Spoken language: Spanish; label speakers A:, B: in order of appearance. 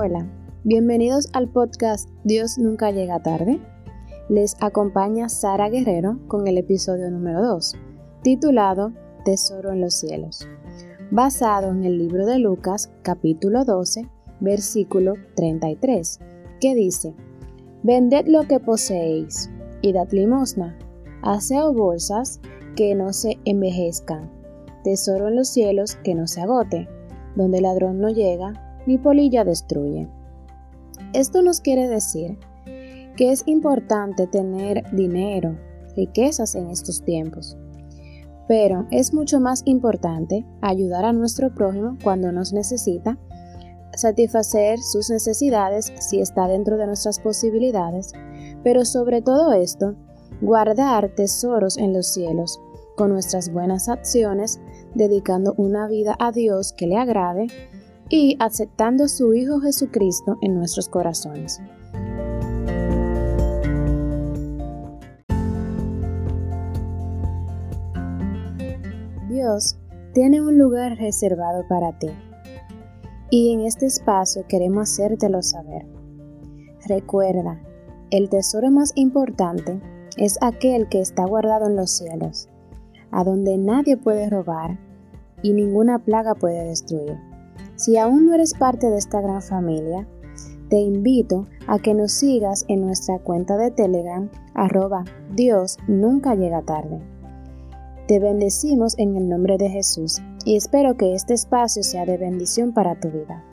A: Hola, bienvenidos al podcast Dios nunca llega tarde. Les acompaña Sara Guerrero con el episodio número 2, titulado Tesoro en los cielos, basado en el libro de Lucas capítulo 12, versículo 33, que dice, Vended lo que poseéis y dad limosna, haced bolsas que no se envejezcan, tesoro en los cielos que no se agote, donde el ladrón no llega ni polilla destruye. Esto nos quiere decir que es importante tener dinero, riquezas en estos tiempos. Pero es mucho más importante ayudar a nuestro prójimo cuando nos necesita, satisfacer sus necesidades si está dentro de nuestras posibilidades, pero sobre todo esto, guardar tesoros en los cielos con nuestras buenas acciones, dedicando una vida a Dios que le agrade y aceptando a su Hijo Jesucristo en nuestros corazones. Dios tiene un lugar reservado para ti y en este espacio queremos hacértelo saber. Recuerda, el tesoro más importante es aquel que está guardado en los cielos, a donde nadie puede robar y ninguna plaga puede destruir. Si aún no eres parte de esta gran familia, te invito a que nos sigas en nuestra cuenta de Telegram arroba Dios nunca llega tarde. Te bendecimos en el nombre de Jesús y espero que este espacio sea de bendición para tu vida.